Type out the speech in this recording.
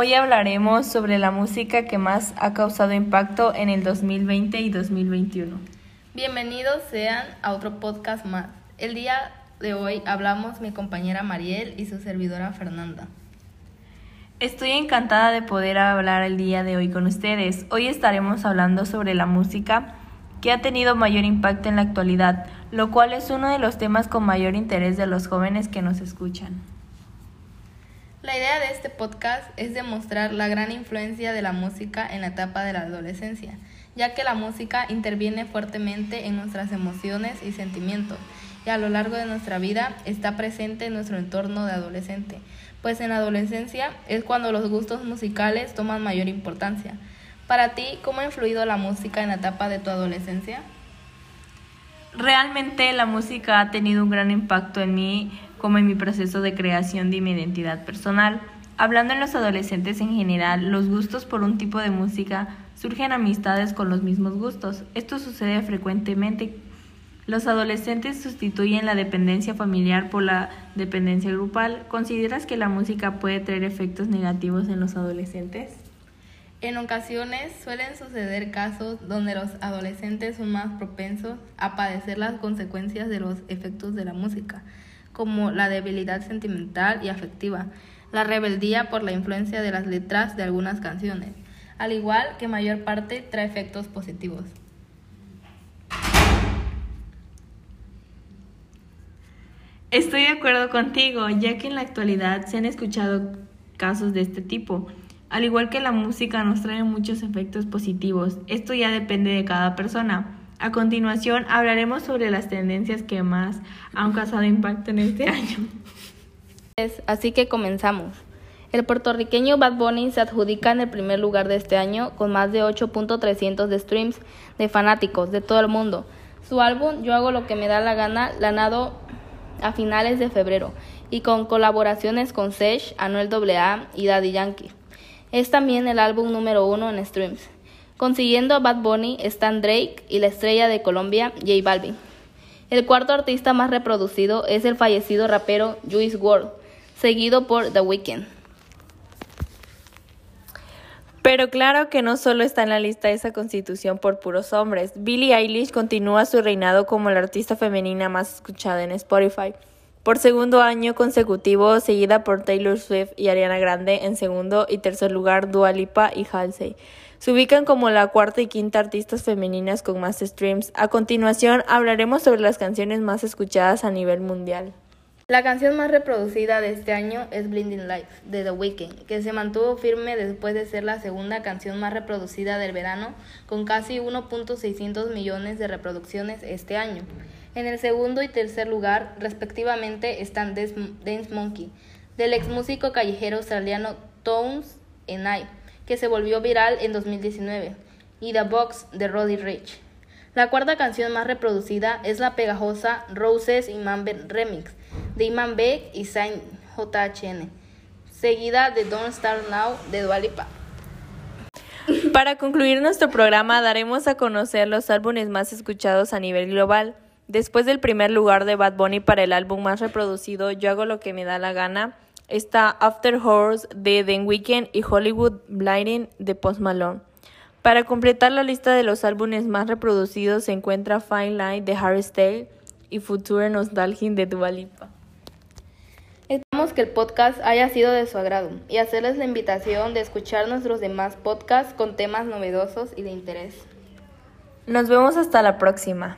Hoy hablaremos sobre la música que más ha causado impacto en el 2020 y 2021. Bienvenidos sean a otro podcast más. El día de hoy hablamos mi compañera Mariel y su servidora Fernanda. Estoy encantada de poder hablar el día de hoy con ustedes. Hoy estaremos hablando sobre la música que ha tenido mayor impacto en la actualidad, lo cual es uno de los temas con mayor interés de los jóvenes que nos escuchan. La idea de este podcast es demostrar la gran influencia de la música en la etapa de la adolescencia, ya que la música interviene fuertemente en nuestras emociones y sentimientos, y a lo largo de nuestra vida está presente en nuestro entorno de adolescente, pues en la adolescencia es cuando los gustos musicales toman mayor importancia. Para ti, ¿cómo ha influido la música en la etapa de tu adolescencia? Realmente la música ha tenido un gran impacto en mí como en mi proceso de creación de mi identidad personal. Hablando en los adolescentes en general, los gustos por un tipo de música surgen amistades con los mismos gustos. Esto sucede frecuentemente. Los adolescentes sustituyen la dependencia familiar por la dependencia grupal. ¿Consideras que la música puede traer efectos negativos en los adolescentes? En ocasiones suelen suceder casos donde los adolescentes son más propensos a padecer las consecuencias de los efectos de la música, como la debilidad sentimental y afectiva, la rebeldía por la influencia de las letras de algunas canciones, al igual que mayor parte trae efectos positivos. Estoy de acuerdo contigo, ya que en la actualidad se han escuchado casos de este tipo. Al igual que la música nos trae muchos efectos positivos, esto ya depende de cada persona. A continuación hablaremos sobre las tendencias que más han causado impacto en este año. Así que comenzamos. El puertorriqueño Bad Bunny se adjudica en el primer lugar de este año con más de 8.300 de streams de fanáticos de todo el mundo. Su álbum Yo hago lo que me da la gana lanado a finales de febrero y con colaboraciones con Sesh, Anuel AA y Daddy Yankee. Es también el álbum número uno en streams. Consiguiendo a Bad Bunny están Drake y la estrella de Colombia, J Balvin. El cuarto artista más reproducido es el fallecido rapero Juice WRLD, seguido por The Weeknd. Pero claro que no solo está en la lista esa constitución por puros hombres. Billie Eilish continúa su reinado como la artista femenina más escuchada en Spotify por segundo año consecutivo, seguida por Taylor Swift y Ariana Grande en segundo y tercer lugar Dua Lipa y Halsey. Se ubican como la cuarta y quinta artistas femeninas con más streams. A continuación hablaremos sobre las canciones más escuchadas a nivel mundial. La canción más reproducida de este año es Blinding Lights de The Weeknd, que se mantuvo firme después de ser la segunda canción más reproducida del verano, con casi 1.600 millones de reproducciones este año. En el segundo y tercer lugar, respectivamente, están Dance Monkey, del ex músico callejero australiano Tones and I, que se volvió viral en 2019, y The Box de Roddy Rich. La cuarta canción más reproducida es la pegajosa Roses Mamber Remix de Iman Beck y Saint JHN, seguida de Don't Start Now de Dualipa. Para concluir nuestro programa daremos a conocer los álbumes más escuchados a nivel global. Después del primer lugar de Bad Bunny para el álbum más reproducido, Yo hago lo que me da la gana, está After Horrors de The Weeknd y Hollywood Blinding de Post Malone. Para completar la lista de los álbumes más reproducidos se encuentra Fine Line de Harry Styles y Future Nostalgia de Dua Lipa. Esperamos que el podcast haya sido de su agrado y hacerles la invitación de escuchar nuestros demás podcasts con temas novedosos y de interés. Nos vemos hasta la próxima.